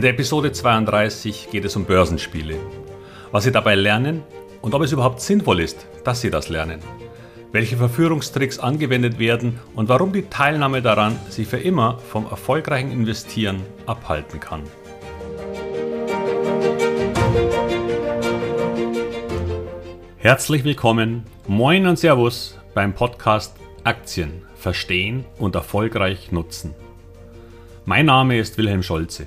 In der Episode 32 geht es um Börsenspiele. Was Sie dabei lernen und ob es überhaupt sinnvoll ist, dass Sie das lernen. Welche Verführungstricks angewendet werden und warum die Teilnahme daran Sie für immer vom erfolgreichen Investieren abhalten kann. Herzlich willkommen, moin und Servus beim Podcast Aktien verstehen und erfolgreich nutzen. Mein Name ist Wilhelm Scholze.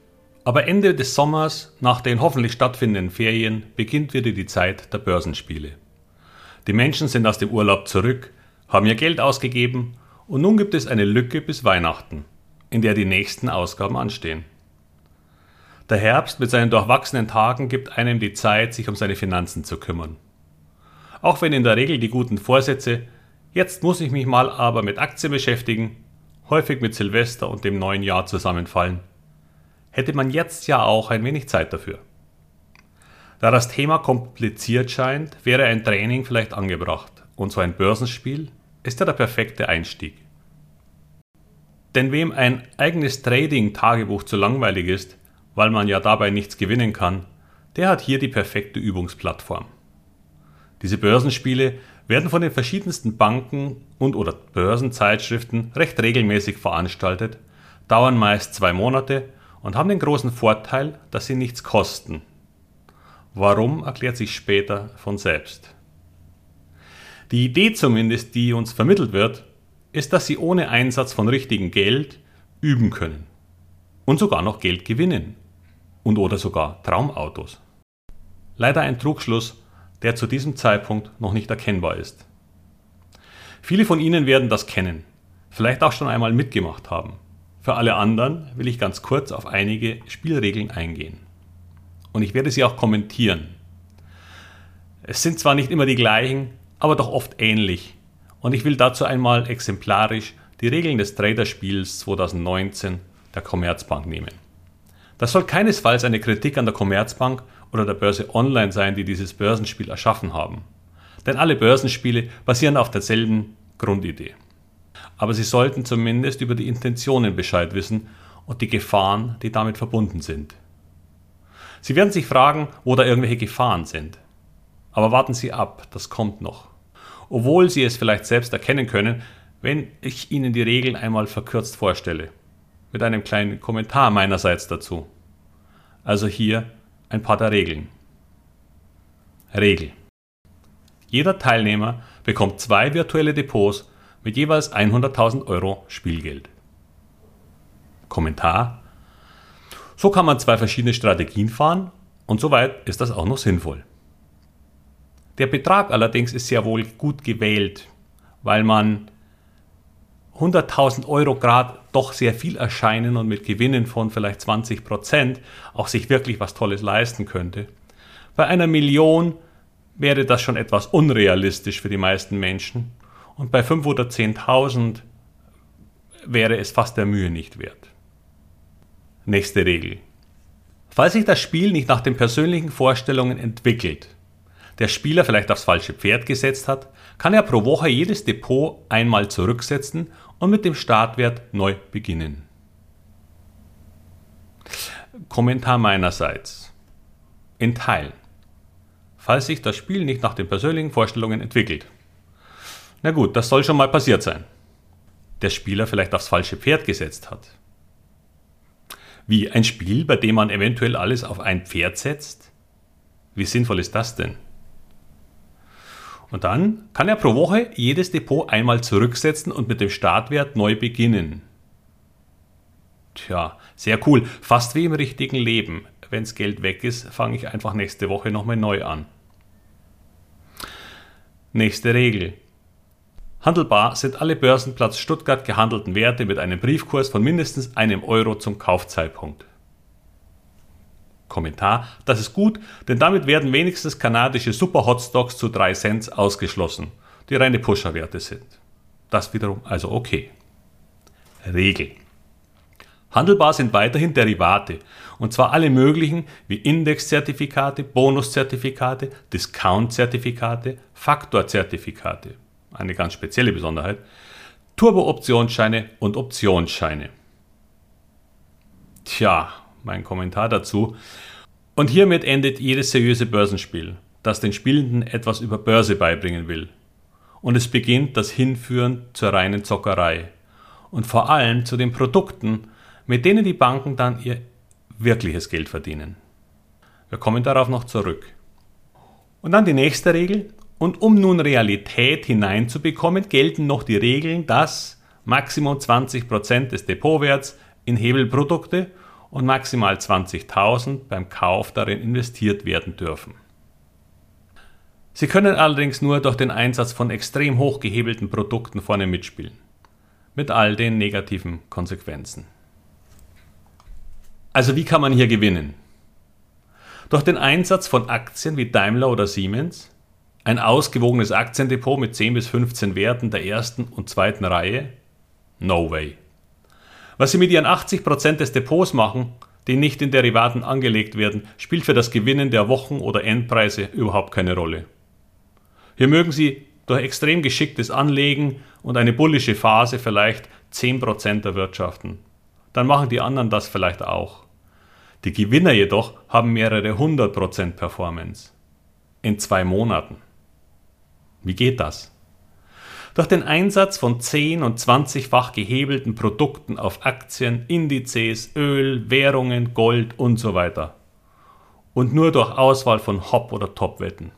Aber Ende des Sommers, nach den hoffentlich stattfindenden Ferien, beginnt wieder die Zeit der Börsenspiele. Die Menschen sind aus dem Urlaub zurück, haben ihr Geld ausgegeben und nun gibt es eine Lücke bis Weihnachten, in der die nächsten Ausgaben anstehen. Der Herbst mit seinen durchwachsenen Tagen gibt einem die Zeit, sich um seine Finanzen zu kümmern. Auch wenn in der Regel die guten Vorsätze, jetzt muss ich mich mal aber mit Aktien beschäftigen, häufig mit Silvester und dem neuen Jahr zusammenfallen hätte man jetzt ja auch ein wenig Zeit dafür. Da das Thema kompliziert scheint, wäre ein Training vielleicht angebracht und so ein Börsenspiel ist ja der perfekte Einstieg. Denn wem ein eigenes Trading-Tagebuch zu langweilig ist, weil man ja dabei nichts gewinnen kann, der hat hier die perfekte Übungsplattform. Diese Börsenspiele werden von den verschiedensten Banken und oder Börsenzeitschriften recht regelmäßig veranstaltet, dauern meist zwei Monate und haben den großen Vorteil, dass sie nichts kosten. Warum erklärt sich später von selbst. Die Idee zumindest, die uns vermittelt wird, ist, dass sie ohne Einsatz von richtigem Geld üben können und sogar noch Geld gewinnen und oder sogar Traumautos. Leider ein Trugschluss, der zu diesem Zeitpunkt noch nicht erkennbar ist. Viele von Ihnen werden das kennen, vielleicht auch schon einmal mitgemacht haben. Für alle anderen will ich ganz kurz auf einige Spielregeln eingehen. Und ich werde sie auch kommentieren. Es sind zwar nicht immer die gleichen, aber doch oft ähnlich. Und ich will dazu einmal exemplarisch die Regeln des Traderspiels 2019 der Commerzbank nehmen. Das soll keinesfalls eine Kritik an der Commerzbank oder der Börse Online sein, die dieses Börsenspiel erschaffen haben. Denn alle Börsenspiele basieren auf derselben Grundidee aber Sie sollten zumindest über die Intentionen Bescheid wissen und die Gefahren, die damit verbunden sind. Sie werden sich fragen, wo da irgendwelche Gefahren sind. Aber warten Sie ab, das kommt noch. Obwohl Sie es vielleicht selbst erkennen können, wenn ich Ihnen die Regeln einmal verkürzt vorstelle. Mit einem kleinen Kommentar meinerseits dazu. Also hier ein paar der Regeln. Regel. Jeder Teilnehmer bekommt zwei virtuelle Depots mit jeweils 100.000 Euro Spielgeld. Kommentar. So kann man zwei verschiedene Strategien fahren und soweit ist das auch noch sinnvoll. Der Betrag allerdings ist sehr wohl gut gewählt, weil man 100.000 Euro Grad doch sehr viel erscheinen und mit Gewinnen von vielleicht 20 Prozent auch sich wirklich was Tolles leisten könnte. Bei einer Million wäre das schon etwas unrealistisch für die meisten Menschen und bei 5 oder 10.000 wäre es fast der Mühe nicht wert. Nächste Regel. Falls sich das Spiel nicht nach den persönlichen Vorstellungen entwickelt, der Spieler vielleicht aufs falsche Pferd gesetzt hat, kann er pro Woche jedes Depot einmal zurücksetzen und mit dem Startwert neu beginnen. Kommentar meinerseits. In Teilen. Falls sich das Spiel nicht nach den persönlichen Vorstellungen entwickelt, na gut, das soll schon mal passiert sein. Der Spieler vielleicht aufs falsche Pferd gesetzt hat. Wie ein Spiel, bei dem man eventuell alles auf ein Pferd setzt? Wie sinnvoll ist das denn? Und dann kann er pro Woche jedes Depot einmal zurücksetzen und mit dem Startwert neu beginnen. Tja, sehr cool. Fast wie im richtigen Leben. Wenns Geld weg ist, fange ich einfach nächste Woche nochmal neu an. Nächste Regel. Handelbar sind alle Börsenplatz Stuttgart gehandelten Werte mit einem Briefkurs von mindestens einem Euro zum Kaufzeitpunkt. Kommentar, das ist gut, denn damit werden wenigstens kanadische Super Hotstocks zu 3 Cent ausgeschlossen, die reine Pusherwerte sind. Das wiederum also okay. Regel. Handelbar sind weiterhin Derivate, und zwar alle möglichen wie Indexzertifikate, Bonuszertifikate, Discountzertifikate, Faktorzertifikate, eine ganz spezielle Besonderheit, Turbo-Optionsscheine und Optionsscheine. Tja, mein Kommentar dazu. Und hiermit endet jedes seriöse Börsenspiel, das den Spielenden etwas über Börse beibringen will. Und es beginnt das Hinführen zur reinen Zockerei. Und vor allem zu den Produkten, mit denen die Banken dann ihr wirkliches Geld verdienen. Wir kommen darauf noch zurück. Und dann die nächste Regel. Und um nun Realität hineinzubekommen, gelten noch die Regeln, dass Maximum 20% des Depotwerts in Hebelprodukte und maximal 20.000 beim Kauf darin investiert werden dürfen. Sie können allerdings nur durch den Einsatz von extrem hoch gehebelten Produkten vorne mitspielen, mit all den negativen Konsequenzen. Also wie kann man hier gewinnen? Durch den Einsatz von Aktien wie Daimler oder Siemens, ein ausgewogenes Aktiendepot mit 10 bis 15 Werten der ersten und zweiten Reihe? No way. Was sie mit ihren 80% des Depots machen, die nicht in Derivaten angelegt werden, spielt für das Gewinnen der Wochen- oder Endpreise überhaupt keine Rolle. Hier mögen sie durch extrem geschicktes Anlegen und eine bullische Phase vielleicht 10% erwirtschaften. Dann machen die anderen das vielleicht auch. Die Gewinner jedoch haben mehrere 100% Performance. In zwei Monaten. Wie geht das? Durch den Einsatz von 10 und 20-fach gehebelten Produkten auf Aktien, Indizes, Öl, Währungen, Gold und so weiter. Und nur durch Auswahl von Hop- oder Top-Wetten.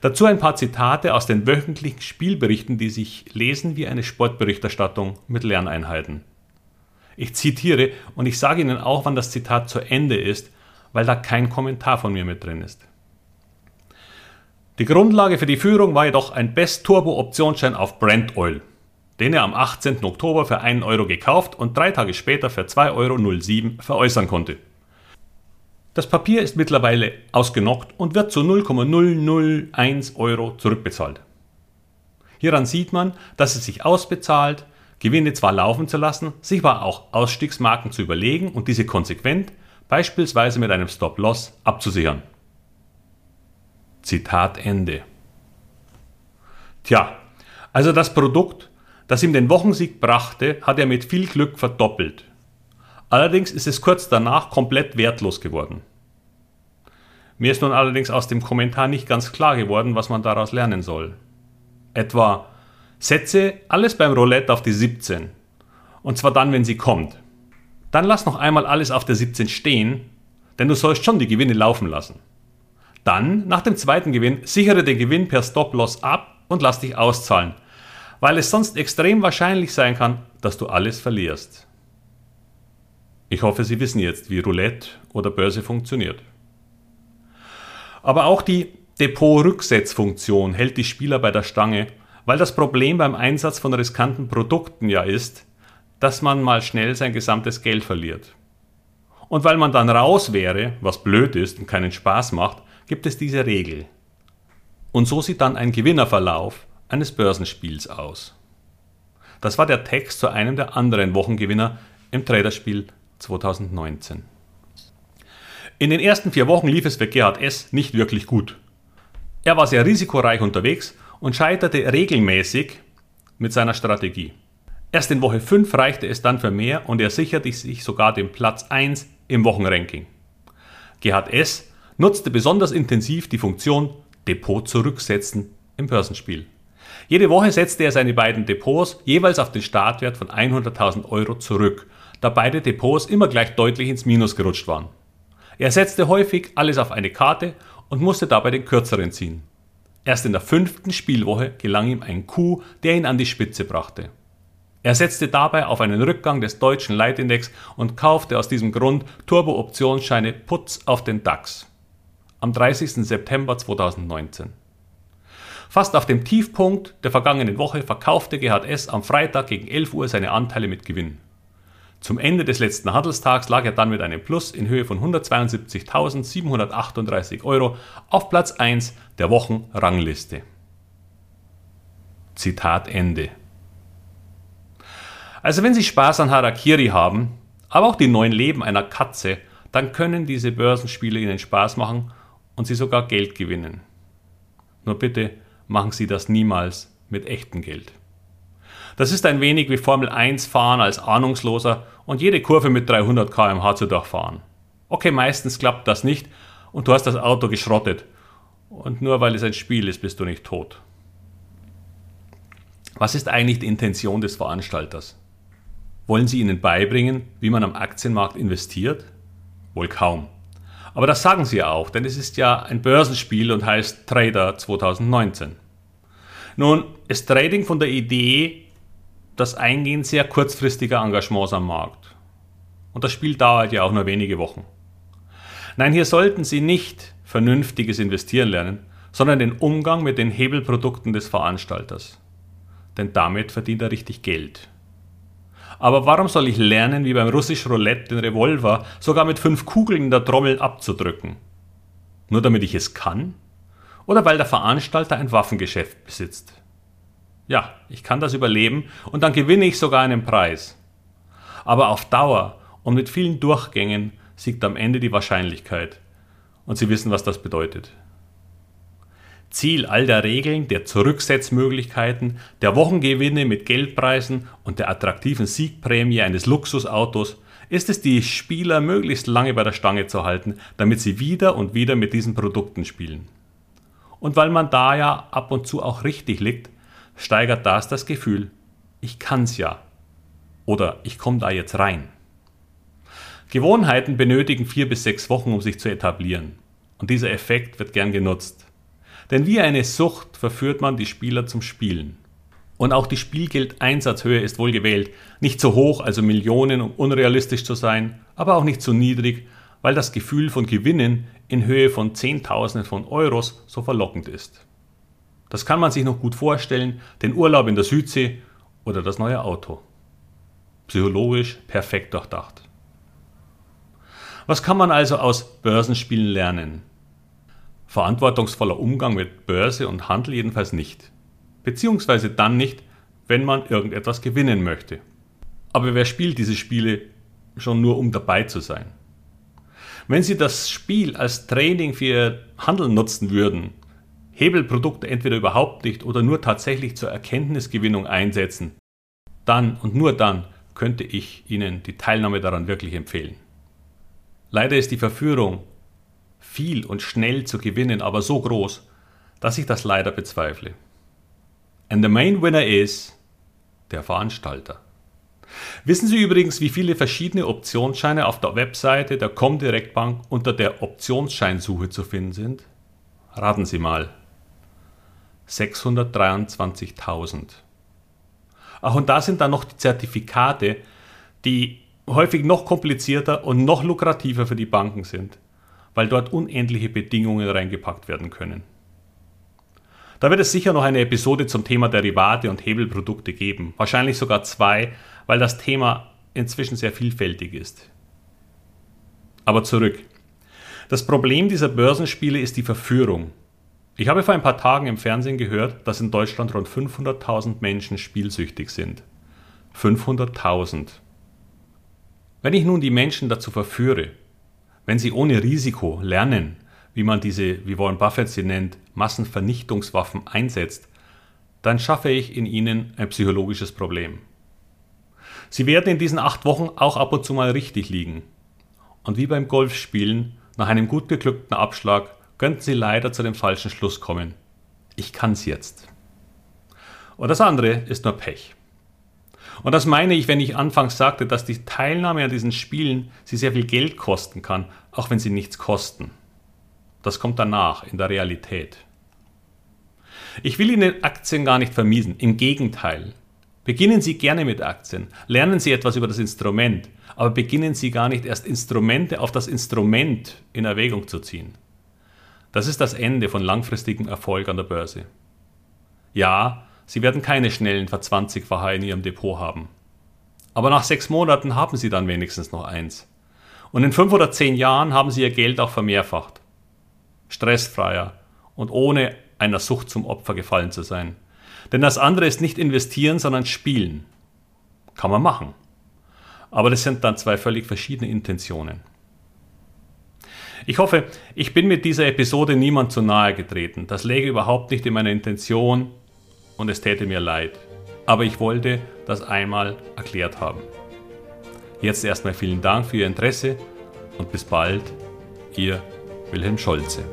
Dazu ein paar Zitate aus den wöchentlichen Spielberichten, die sich lesen wie eine Sportberichterstattung mit Lerneinheiten. Ich zitiere und ich sage Ihnen auch, wann das Zitat zu Ende ist, weil da kein Kommentar von mir mit drin ist. Die Grundlage für die Führung war jedoch ein Best Turbo Optionsschein auf Brent Oil, den er am 18. Oktober für 1 Euro gekauft und drei Tage später für 2,07 Euro veräußern konnte. Das Papier ist mittlerweile ausgenockt und wird zu 0,001 Euro zurückbezahlt. Hieran sieht man, dass es sich ausbezahlt, Gewinne zwar laufen zu lassen, sich aber auch Ausstiegsmarken zu überlegen und diese konsequent, beispielsweise mit einem Stop-Loss, abzusichern. Zitat Ende. Tja, also das Produkt, das ihm den Wochensieg brachte, hat er mit viel Glück verdoppelt. Allerdings ist es kurz danach komplett wertlos geworden. Mir ist nun allerdings aus dem Kommentar nicht ganz klar geworden, was man daraus lernen soll. Etwa, setze alles beim Roulette auf die 17. Und zwar dann, wenn sie kommt. Dann lass noch einmal alles auf der 17 stehen, denn du sollst schon die Gewinne laufen lassen. Dann, nach dem zweiten Gewinn, sichere den Gewinn per Stop-Loss ab und lass dich auszahlen, weil es sonst extrem wahrscheinlich sein kann, dass du alles verlierst. Ich hoffe, Sie wissen jetzt, wie Roulette oder Börse funktioniert. Aber auch die Depot-Rücksetzfunktion hält die Spieler bei der Stange, weil das Problem beim Einsatz von riskanten Produkten ja ist, dass man mal schnell sein gesamtes Geld verliert. Und weil man dann raus wäre, was blöd ist und keinen Spaß macht, gibt es diese Regel. Und so sieht dann ein Gewinnerverlauf eines Börsenspiels aus. Das war der Text zu einem der anderen Wochengewinner im Traderspiel 2019. In den ersten vier Wochen lief es für Gerhard S. nicht wirklich gut. Er war sehr risikoreich unterwegs und scheiterte regelmäßig mit seiner Strategie. Erst in Woche 5 reichte es dann für mehr und er sicherte sich sogar den Platz 1 im Wochenranking. Gerhard S nutzte besonders intensiv die Funktion Depot zurücksetzen im Börsenspiel. Jede Woche setzte er seine beiden Depots jeweils auf den Startwert von 100.000 Euro zurück, da beide Depots immer gleich deutlich ins Minus gerutscht waren. Er setzte häufig alles auf eine Karte und musste dabei den kürzeren ziehen. Erst in der fünften Spielwoche gelang ihm ein Coup, der ihn an die Spitze brachte. Er setzte dabei auf einen Rückgang des deutschen Leitindex und kaufte aus diesem Grund Turbo-Optionsscheine Putz auf den DAX am 30. September 2019. Fast auf dem Tiefpunkt der vergangenen Woche verkaufte Gerhard S. am Freitag gegen 11 Uhr seine Anteile mit Gewinn. Zum Ende des letzten Handelstags lag er dann mit einem Plus in Höhe von 172.738 Euro auf Platz 1 der Wochenrangliste. Zitat Ende. Also wenn Sie Spaß an Harakiri haben, aber auch die neuen Leben einer Katze, dann können diese Börsenspiele Ihnen Spaß machen und Sie sogar Geld gewinnen. Nur bitte machen Sie das niemals mit echtem Geld. Das ist ein wenig wie Formel 1 fahren als Ahnungsloser und jede Kurve mit 300 km/h zu durchfahren. Okay, meistens klappt das nicht und du hast das Auto geschrottet. Und nur weil es ein Spiel ist, bist du nicht tot. Was ist eigentlich die Intention des Veranstalters? Wollen sie ihnen beibringen, wie man am Aktienmarkt investiert? Wohl kaum. Aber das sagen sie ja auch, denn es ist ja ein Börsenspiel und heißt Trader 2019. Nun ist Trading von der Idee das Eingehen sehr kurzfristiger Engagements am Markt. Und das Spiel dauert ja auch nur wenige Wochen. Nein, hier sollten Sie nicht vernünftiges Investieren lernen, sondern den Umgang mit den Hebelprodukten des Veranstalters. Denn damit verdient er richtig Geld. Aber warum soll ich lernen, wie beim russisch Roulette den Revolver sogar mit fünf Kugeln in der Trommel abzudrücken? Nur damit ich es kann? Oder weil der Veranstalter ein Waffengeschäft besitzt? Ja, ich kann das überleben und dann gewinne ich sogar einen Preis. Aber auf Dauer und mit vielen Durchgängen siegt am Ende die Wahrscheinlichkeit. Und Sie wissen, was das bedeutet. Ziel all der Regeln, der Zurücksetzmöglichkeiten, der Wochengewinne mit Geldpreisen und der attraktiven Siegprämie eines Luxusautos ist es, die Spieler möglichst lange bei der Stange zu halten, damit sie wieder und wieder mit diesen Produkten spielen. Und weil man da ja ab und zu auch richtig liegt, steigert das das Gefühl, ich kann's ja. Oder ich komme da jetzt rein. Gewohnheiten benötigen vier bis sechs Wochen, um sich zu etablieren. Und dieser Effekt wird gern genutzt. Denn wie eine Sucht verführt man die Spieler zum Spielen. Und auch die Spielgeldeinsatzhöhe ist wohl gewählt. Nicht zu hoch, also Millionen, um unrealistisch zu sein, aber auch nicht zu niedrig, weil das Gefühl von Gewinnen in Höhe von Zehntausenden von Euros so verlockend ist. Das kann man sich noch gut vorstellen, den Urlaub in der Südsee oder das neue Auto. Psychologisch perfekt durchdacht. Was kann man also aus Börsenspielen lernen? Verantwortungsvoller Umgang mit Börse und Handel jedenfalls nicht. Beziehungsweise dann nicht, wenn man irgendetwas gewinnen möchte. Aber wer spielt diese Spiele schon nur, um dabei zu sein? Wenn Sie das Spiel als Training für Ihr Handeln nutzen würden, Hebelprodukte entweder überhaupt nicht oder nur tatsächlich zur Erkenntnisgewinnung einsetzen, dann und nur dann könnte ich Ihnen die Teilnahme daran wirklich empfehlen. Leider ist die Verführung, viel und schnell zu gewinnen, aber so groß, dass ich das leider bezweifle. And the main winner is der Veranstalter. Wissen Sie übrigens, wie viele verschiedene Optionsscheine auf der Webseite der Comdirect Bank unter der Optionsscheinsuche zu finden sind? Raten Sie mal. 623.000. Ach, und da sind dann noch die Zertifikate, die häufig noch komplizierter und noch lukrativer für die Banken sind, weil dort unendliche Bedingungen reingepackt werden können. Da wird es sicher noch eine Episode zum Thema Derivate und Hebelprodukte geben, wahrscheinlich sogar zwei, weil das Thema inzwischen sehr vielfältig ist. Aber zurück. Das Problem dieser Börsenspiele ist die Verführung. Ich habe vor ein paar Tagen im Fernsehen gehört, dass in Deutschland rund 500.000 Menschen spielsüchtig sind. 500.000. Wenn ich nun die Menschen dazu verführe, wenn sie ohne Risiko lernen, wie man diese, wie Warren Buffett sie nennt, Massenvernichtungswaffen einsetzt, dann schaffe ich in ihnen ein psychologisches Problem. Sie werden in diesen acht Wochen auch ab und zu mal richtig liegen. Und wie beim Golfspielen, nach einem gut geglückten Abschlag könnten Sie leider zu dem falschen Schluss kommen. Ich kann's jetzt. Und das andere ist nur Pech. Und das meine ich, wenn ich anfangs sagte, dass die Teilnahme an diesen Spielen sie sehr viel Geld kosten kann, auch wenn sie nichts kosten. Das kommt danach in der Realität. Ich will Ihnen Aktien gar nicht vermiesen, im Gegenteil. Beginnen Sie gerne mit Aktien, lernen Sie etwas über das Instrument, aber beginnen Sie gar nicht erst Instrumente auf das Instrument in Erwägung zu ziehen. Das ist das Ende von langfristigem Erfolg an der Börse. Ja, Sie werden keine schnellen Verzwanzigfacher in Ihrem Depot haben. Aber nach sechs Monaten haben sie dann wenigstens noch eins. Und in fünf oder zehn Jahren haben sie ihr Geld auch vermehrfacht. Stressfreier und ohne einer Sucht zum Opfer gefallen zu sein. Denn das andere ist nicht investieren, sondern spielen. Kann man machen. Aber das sind dann zwei völlig verschiedene Intentionen. Ich hoffe, ich bin mit dieser Episode niemand zu nahe getreten. Das läge überhaupt nicht in meiner Intention und es täte mir leid. Aber ich wollte das einmal erklärt haben. Jetzt erstmal vielen Dank für Ihr Interesse und bis bald, Ihr Wilhelm Scholze.